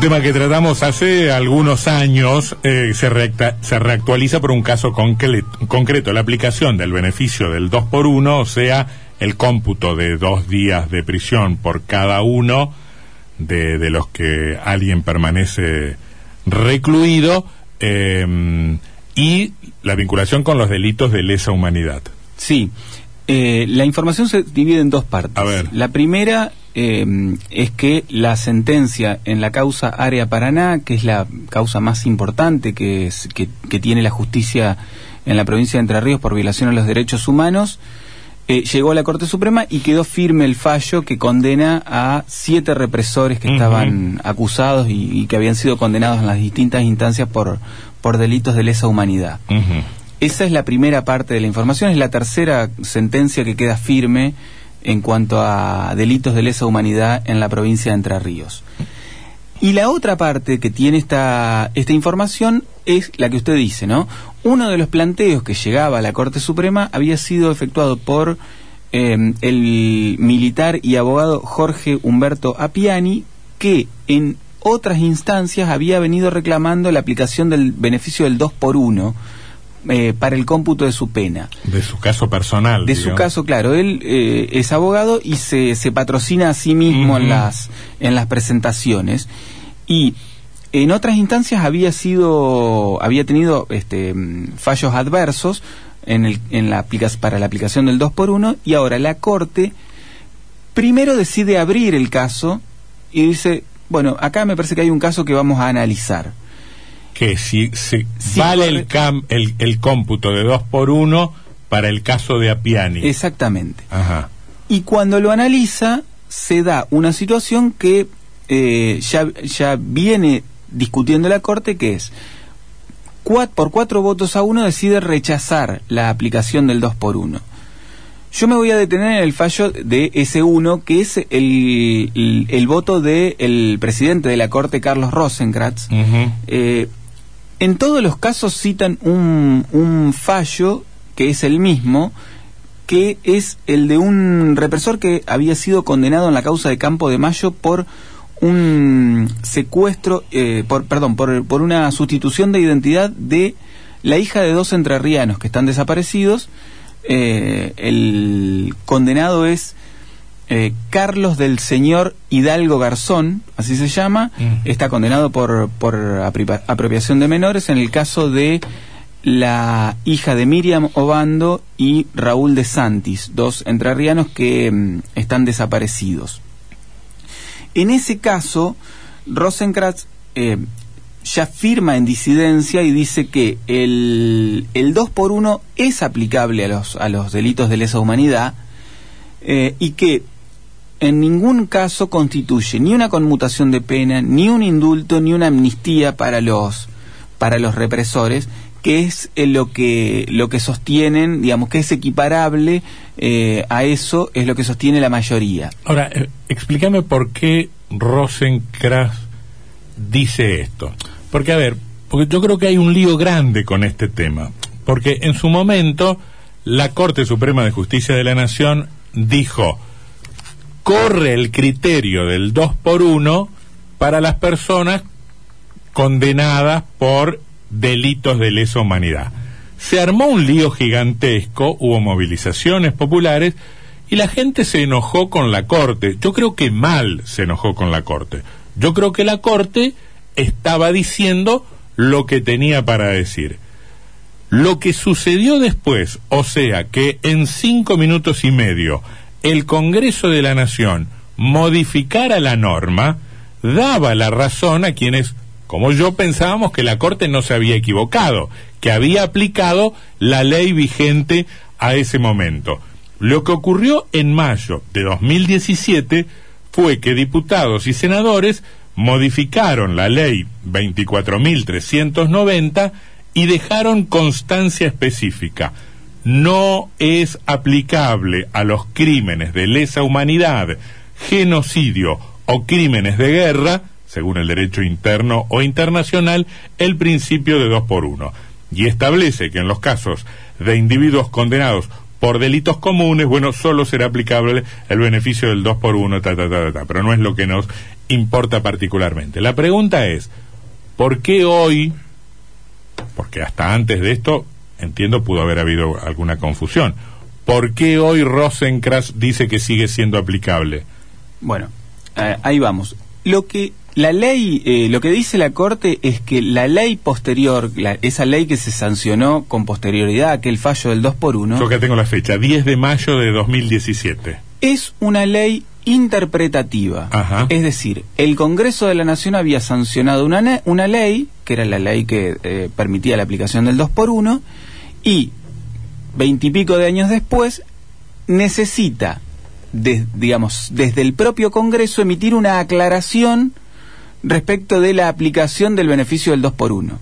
Un tema que tratamos hace algunos años eh, se, se, reactualiza por un caso concreto, la aplicación del beneficio del 2 por 1, o sea, el cómputo de dos días de prisión por cada uno de, los que alguien permanece recluido em, y la vinculación con los delitos de lesa humanidad. Sí, eh, la información se divide en dos partes. A ver. La primera eh, es que la sentencia en la causa Área Paraná, que es la causa más importante que, es, que, tiene la justicia en la provincia de Entre Ríos por violación a los derechos humanos, eh, llegó a la Corte Suprema y quedó firme el fallo que condena a siete represores que estaban acusados y, que habían sido condenados en las distintas instancias por, por delitos de lesa humanidad. Esa es la primera parte de la información, es la tercera sentencia que queda firme en cuanto a delitos de lesa humanidad en la provincia de Entre Ríos. Y la otra parte que tiene esta, esta información es la que usted dice, ¿no? Uno de los planteos que llegaba a la Corte Suprema había sido efectuado por em, el militar y abogado Jorge Humberto Apiani, que en otras instancias había venido reclamando la aplicación del beneficio del 2 por 1 eh, para el cómputo de su pena. De su caso personal. De su caso, claro. Él eh, es abogado y se, se, patrocina a sí mismo en, las, en las presentaciones. Y en otras instancias había sido, había tenido este, fallos adversos en el, en la, para la aplicación del 2 por 1 y ahora la Corte primero decide abrir el caso y dice, bueno, acá me parece que hay un caso que vamos a analizar que si, vale el, cam, el, el, cómputo de 2 por 1 para el caso de Apiani. Exactamente. Ajá. Y cuando lo analiza, se da una situación que eh, ya, ya viene discutiendo la Corte, que es, por cuatro votos a uno decide rechazar la aplicación del 2 por 1 yo me voy a detener en el fallo de ese 1 que es el, el, voto del presidente de la Corte, Carlos Rosenkratz, en todos los casos citan un, un fallo que es el mismo, que es el de un represor que había sido condenado en la causa de Campo de Mayo por un secuestro, eh, por, perdón, por, por, una sustitución de identidad de la hija de dos entrerrianos que están desaparecidos. Eh, el condenado es eh, Carlos del Señor Hidalgo Garzón, así se llama, mm. está condenado por, por apropiación de menores en el caso de la hija de Miriam Obando y Raúl de Santis, dos entrerrianos que mm, están desaparecidos. En ese caso, Rosenkrantz eh, ya firma en disidencia y dice que el, el 2 por 1 es aplicable a los, a los delitos de lesa humanidad eh, y que en ningún caso constituye ni una conmutación de pena, ni un indulto, ni una amnistía para los, para los represores, que es eh, lo que lo que sostienen, digamos que es equiparable eh, a eso es lo que sostiene la mayoría. Ahora, eh, explícame por qué Rosenkrantz dice esto. Porque a ver, porque yo creo que hay un lío grande con este tema, porque en su momento la Corte Suprema de Justicia de la Nación dijo corre el criterio del 2 por 1 para las personas condenadas por delitos de lesa humanidad. Se armó un lío gigantesco, hubo movilizaciones populares y la gente se enojó con la Corte. Yo creo que mal se enojó con la Corte. Yo creo que la Corte estaba diciendo lo que tenía para decir. Lo que sucedió después, o sea, que en cinco minutos y medio el Congreso de la Nación modificara la norma, daba la razón a quienes, como yo, pensábamos que la Corte no se había equivocado, que había aplicado la ley vigente a ese momento. Lo que ocurrió en mayo de 2017 fue que diputados y senadores modificaron la ley 24.390 y dejaron constancia específica. No es aplicable a los crímenes de lesa humanidad, genocidio o crímenes de guerra, según el derecho interno o internacional, el principio de dos por uno. Y establece que en los casos de individuos condenados por delitos comunes, bueno, solo será aplicable el beneficio del dos por uno, ta, ta, ta, ta, pero no es lo que nos importa particularmente. La pregunta es, ¿por qué hoy, porque hasta antes de esto, entiendo, pudo haber habido alguna confusión, ¿por qué hoy Rosencrantz dice que sigue siendo aplicable? Bueno, eh, ahí vamos. Lo que la ley, eh, lo que dice la Corte es que la ley posterior, esa ley que se sancionó con posterioridad a aquel fallo del 2 por 1 Yo que tengo la fecha, 10 de mayo de 2017. Es una ley interpretativa. Es decir, el Congreso de la Nación había sancionado una, una ley, que era la ley que eh, permitía la aplicación del 2 por 1 y veintipico de años después necesita, digamos, desde el propio Congreso emitir una aclaración respecto de la aplicación del beneficio del 2 por 1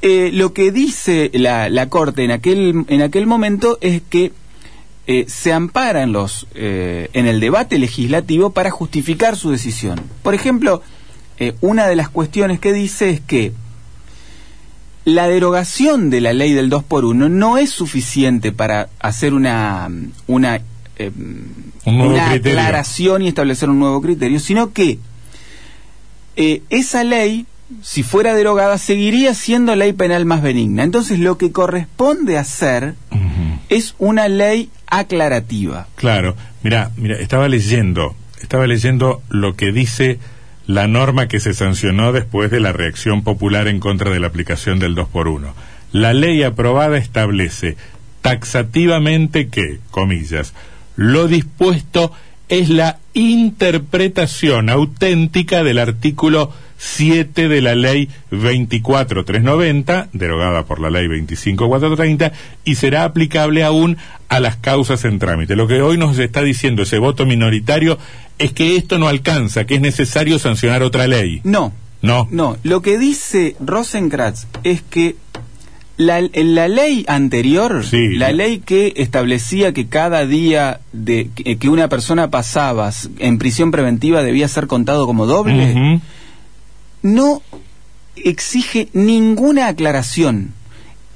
eh, lo que dice la, la, Corte en aquel, en aquel momento es que eh, se ampara en, los, eh, en el debate legislativo para justificar su decisión. Por ejemplo, una de las cuestiones que dice es que la derogación de la ley del 2 por 1 no es suficiente para hacer una, una, una aclaración y establecer un nuevo criterio, sino que eh, esa ley, si fuera derogada, seguiría siendo ley penal más benigna. Entonces lo que corresponde hacer es una ley aclarativa. Claro, mira, mira, estaba leyendo, estaba leyendo lo que dice la norma que se sancionó después de la reacción popular en contra de la aplicación del 2 por 1 La ley aprobada establece taxativamente que, comillas, lo dispuesto es la interpretación auténtica del artículo 7 de la ley 24390, derogada por la ley 25430, y será aplicable aún a las causas en trámite. Lo que hoy nos está diciendo ese voto minoritario es que esto no alcanza, que es necesario sancionar otra ley. No. No. No. Lo que dice Rosenkratz es que la, la ley anterior, la ley que establecía que cada día de, que una persona pasaba en prisión preventiva debía ser contado como doble, no exige ninguna aclaración.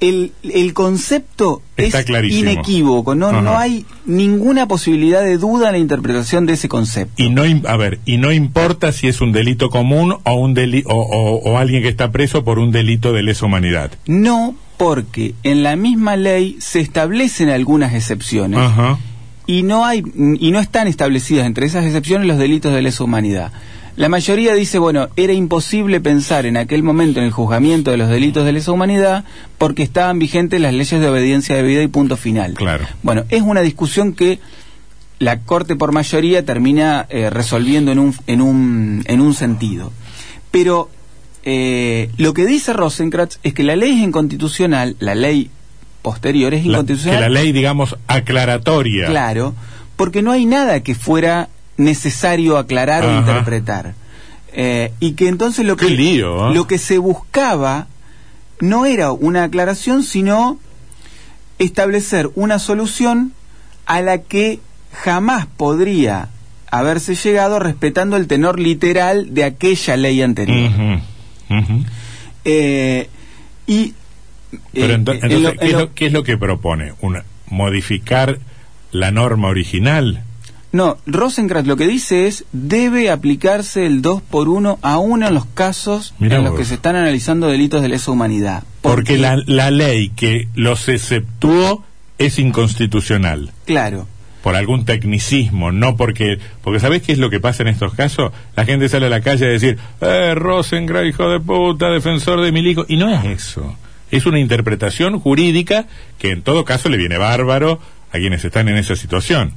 El, el concepto es inequívoco, no, no hay ninguna posibilidad de duda en la interpretación de ese concepto. Y no, a ver, y no importa si es un delito común o, un deli o, o alguien que está preso por un delito de lesa humanidad. No, porque en la misma ley se establecen algunas excepciones y no hay y no están establecidas entre esas excepciones los delitos de lesa humanidad. La mayoría dice, bueno, era imposible pensar en aquel momento en el juzgamiento de los delitos de lesa humanidad porque estaban vigentes las leyes de obediencia de vida y punto final. Claro. Bueno, es una discusión que la Corte por mayoría termina eh, resolviendo en un, en, un, en un sentido. Pero eh, lo que dice Rosenkrantz es que la ley es inconstitucional, la ley posterior es inconstitucional. que la ley, digamos, aclaratoria. Claro, porque no hay nada que fuera necesario aclarar o interpretar. Eh, y que entonces lo que, ¿eh? lo que se buscaba no era una aclaración, sino establecer una solución a la que jamás podría haberse llegado respetando el tenor literal de aquella ley anterior. Eh, y Pero eh, entonces, ¿qué, es lo, que propone? Una, ¿Modificar la norma original? No, Rosenkrantz lo que dice es debe aplicarse el 2 por 1 aún en los casos en los que se están analizando delitos de lesa humanidad. Porque, la, la ley que los exceptuó es inconstitucional. Claro por algún tecnicismo, no porque, porque ¿sabés qué es lo que pasa en estos casos? La gente sale a la calle a decir, eh, Rosengrad, hijo de puta, defensor de mi hijo, y no es eso. Es una interpretación jurídica que en todo caso le viene bárbaro a quienes están en esa situación.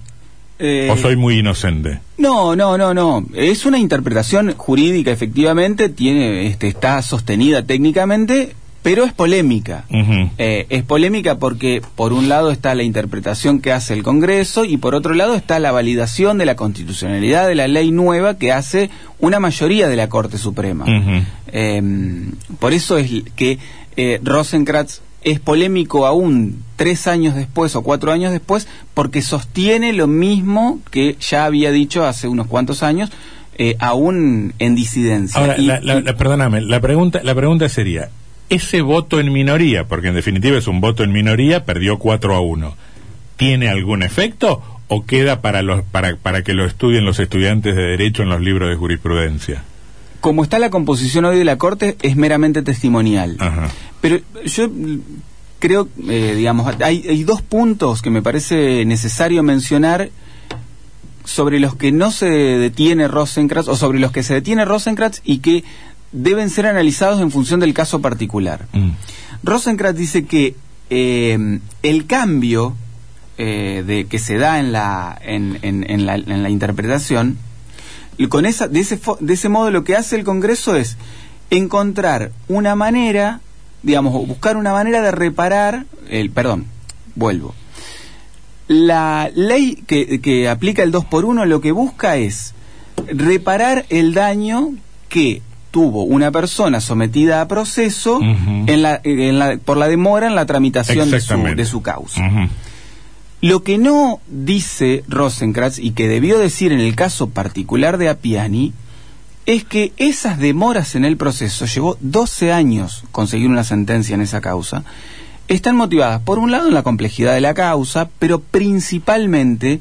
Eh, ¿O soy muy inocente? No, no, no, no. Es una interpretación jurídica, efectivamente, tiene, este, está sostenida técnicamente, pero es polémica. Eh, es polémica porque por un lado está la interpretación que hace el Congreso y por otro lado está la validación de la constitucionalidad de la ley nueva que hace una mayoría de la Corte Suprema. Eh, por eso es que eh, Rosenkrantz es polémico aún tres años después o cuatro años después porque sostiene lo mismo que ya había dicho hace unos cuantos años, eh, aún en disidencia. Ahora, Y- la, la- la- perdóname, la pregunta, la pregunta sería, ese voto en minoría, porque en definitiva es un voto en minoría, perdió 4 a 1, ¿tiene algún efecto o queda para, los, para, para que lo estudien los estudiantes de Derecho en los libros de jurisprudencia? como está la composición hoy de la Corte, es meramente testimonial. Ajá. Pero yo creo, eh, digamos, hay, hay dos puntos que me parece necesario mencionar sobre los que no se detiene Rosenkrantz o sobre los que se detiene Rosenkrantz y que deben ser analizados en función del caso particular. Mm. Rosenkrantz dice que eh, el cambio eh, de que se da en la en, en- en la, en la interpretación con esa de ese fo- de ese modo lo que hace el Congreso es encontrar una manera digamos buscar una manera de reparar el perdón vuelvo. La ley que, que aplica el 2 por 1 lo que busca es reparar el daño que tuvo una persona sometida a proceso en la, en la- por la demora en la tramitación de su, de su causa. Lo que no dice Rosenkrantz y que debió decir en el caso particular de Appiani es que esas demoras en el proceso, llevó 12 años conseguir una sentencia en esa causa, están motivadas por un lado en la complejidad de la causa, pero principalmente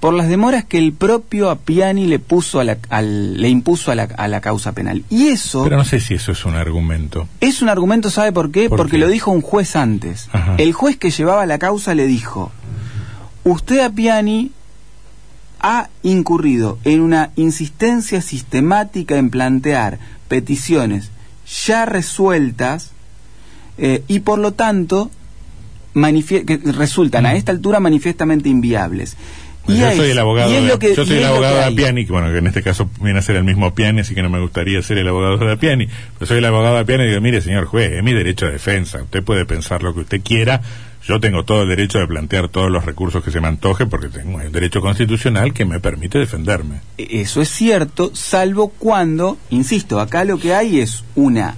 por las demoras que el propio Appiani le puso a la- al- le impuso a la, a la causa penal. Y eso Pero no sé si eso es un argumento. es un argumento, ¿sabe por qué? ¿Por Porque qué? lo dijo un juez antes. Ajá. El juez que llevaba la causa le dijo, usted Appiani ha incurrido en una insistencia sistemática en plantear peticiones ya resueltas eh, y por lo tanto que resultan a esta altura manifiestamente inviables. Pues yo es- soy el abogado, de, que- yo soy el abogado de hay. Appiani, que bueno, que en este caso viene a ser el mismo Appiani, así que no me gustaría ser el abogado de Appiani. Pero soy el abogado de Appiani y digo, mire señor juez, es mi derecho de defensa, usted puede pensar lo que usted quiera, yo tengo todo el derecho de plantear todos los recursos que se me antoje porque tengo el derecho constitucional que me permite defenderme. Eso es cierto, salvo cuando, insisto, acá lo que hay es una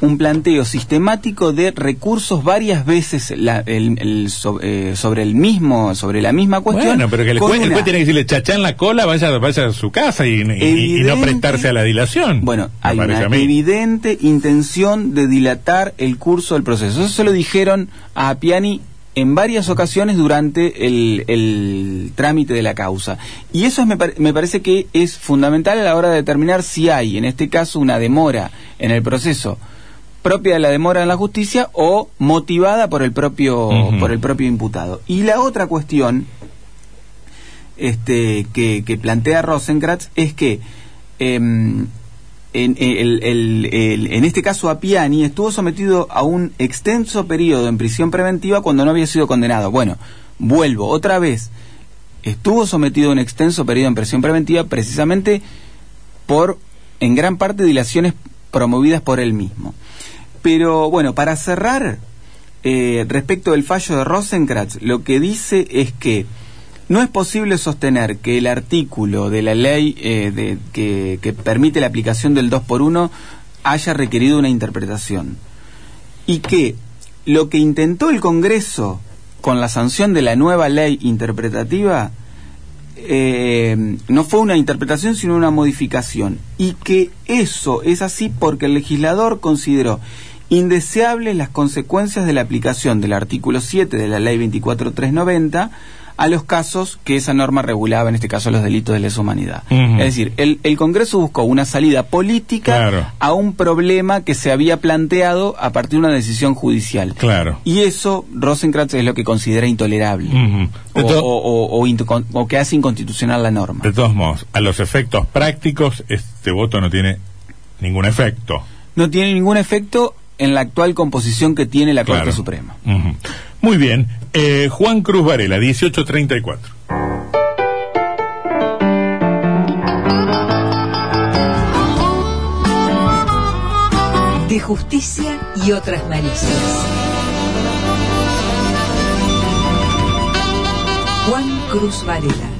un planteo sistemático de recursos varias veces la- el- el so- eh, sobre el mismo sobre la misma cuestión. Bueno, pero que el juez, el una- juez tiene que decirle chachá en la cola, vaya, vaya a su casa y, y- y no prestarse a la dilación. Bueno, hay una evidente intención de dilatar el curso del proceso. Eso se lo dijeron a Appiani en varias ocasiones durante el, el trámite de la causa. Y eso es- me, pare- me parece que es fundamental a la hora de determinar si hay, en este caso, una demora en el proceso propia de la demora en la justicia o motivada por el propio por el propio imputado. Y la otra cuestión este, que, que plantea Rosenkrantz es que em, en, el- el- el- en este caso Appiani estuvo sometido a un extenso periodo en prisión preventiva cuando no había sido condenado. Bueno, vuelvo otra vez. Estuvo sometido a un extenso periodo en prisión preventiva precisamente por, en gran parte, dilaciones promovidas por él mismo. Pero bueno, para cerrar, eh, respecto del fallo de Rosenkrantz, lo que dice es que no es posible sostener que el artículo de la ley eh, de- que, que permite la aplicación del 2 por 1 haya requerido una interpretación. Y que lo que intentó el Congreso con la sanción de la nueva ley interpretativa eh, no fue una interpretación sino una modificación y que eso es así porque el legislador consideró indeseables las consecuencias de la aplicación del artículo 7 de la ley 24390 a los casos que esa norma regulaba, en este caso los delitos de lesa humanidad. Es decir, el, el Congreso buscó una salida política Claro. a un problema que se había planteado a partir de una decisión judicial. Claro. Y eso Rosenkrantz es lo que considera intolerable o, o que hace inconstitucional la norma. De todos modos, a los efectos prácticos, este voto no tiene ningún efecto. No tiene ningún efecto en la actual composición que tiene la Corte Claro. Suprema. Muy bien. Eh, Juan Cruz Varela, 1834. De de justicia y otras malicias. Juan Cruz Varela.